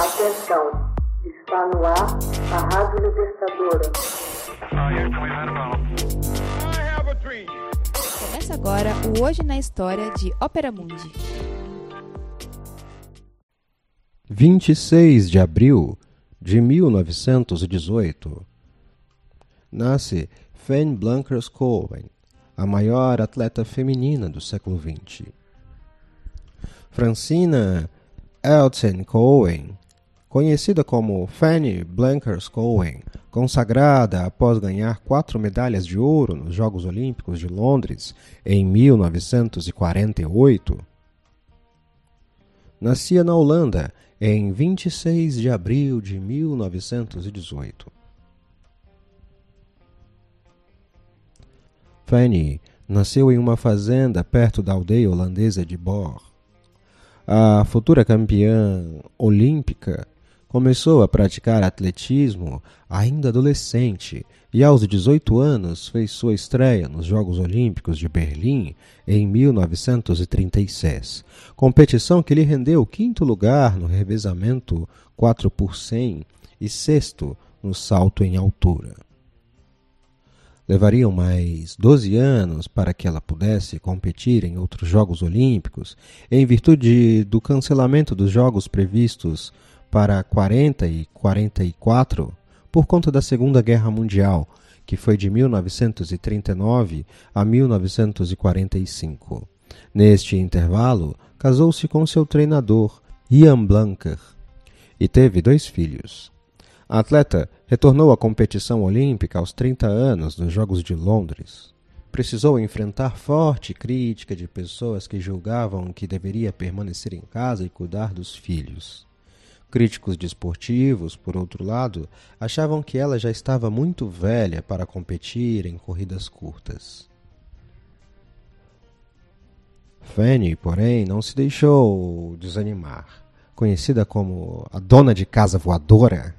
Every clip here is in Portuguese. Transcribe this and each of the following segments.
Atenção, está no ar a Rádio Libertadora. Começa agora o Hoje na História de Ópera Mundi. 26 de abril de 1918. Nasce Fanny Blankers Cohen, a maior atleta feminina do século XX. Francina Elton Cohen, conhecida como Fanny Blankers Cohen, consagrada após ganhar quatro medalhas de ouro nos Jogos Olímpicos de Londres em 1948. Nascia na Holanda em 26 de abril de 1918. Fanny nasceu em uma fazenda perto da aldeia holandesa de Bor. A futura campeã olímpica começou a praticar atletismo ainda adolescente e, aos 18 anos, fez sua estreia nos Jogos Olímpicos de Berlim em 1936, competição que lhe rendeu quinto lugar no revezamento 4 por 100 e sexto no salto em altura. Levariam mais 12 anos para que ela pudesse competir em outros Jogos Olímpicos, em virtude do cancelamento dos Jogos previstos para 40 e 44 por conta da Segunda Guerra Mundial, que foi de 1939 a 1945. Neste intervalo, casou-se com seu treinador, Ian Blanker, e teve dois filhos. A atleta retornou à competição olímpica aos 30 anos nos Jogos de Londres. Precisou enfrentar forte crítica de pessoas que julgavam que deveria permanecer em casa e cuidar dos filhos. Críticos desportivos, por outro lado, achavam que ela já estava muito velha para competir em corridas curtas. Fanny, porém, não se deixou desanimar. Conhecida como a dona de casa voadora,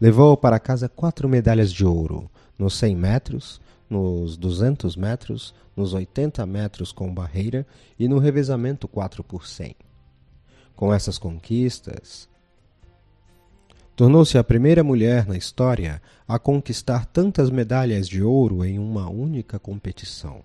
levou para casa quatro medalhas de ouro nos 100 metros, nos 200 metros, nos 80 metros com barreira e no revezamento 4 por 100. Com essas conquistas, tornou-se a primeira mulher na história a conquistar tantas medalhas de ouro em uma única competição.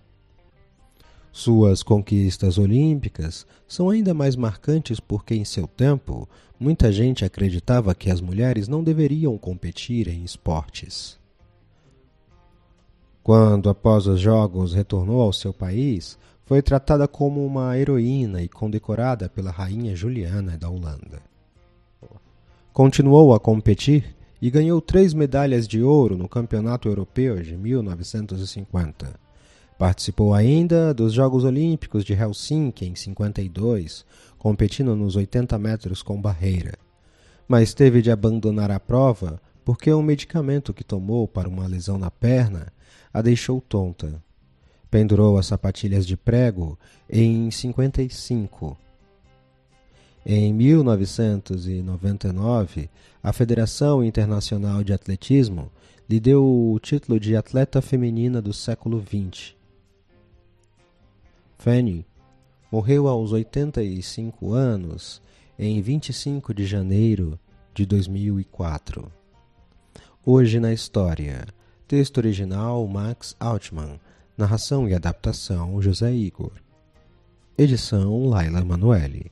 Suas conquistas olímpicas são ainda mais marcantes porque, em seu tempo, muita gente acreditava que as mulheres não deveriam competir em esportes. Quando, após os Jogos, retornou ao seu país, foi tratada como uma heroína e condecorada pela rainha Juliana da Holanda. Continuou a competir e ganhou três medalhas de ouro no Campeonato Europeu de 1950 Participou ainda dos Jogos Olímpicos de Helsinki em 52, competindo nos 80 metros com barreira. Mas teve de abandonar a prova porque um medicamento que tomou para uma lesão na perna a deixou tonta. Pendurou as sapatilhas de prego em 55. Em 1999, a Federação Internacional de Atletismo lhe deu o título de atleta feminina do século XX Fanny morreu aos 85 anos em 25 de janeiro de 2004. Hoje na história. Texto original Max Altman. Narração e adaptação José Igor. Edição Laila Emanuele.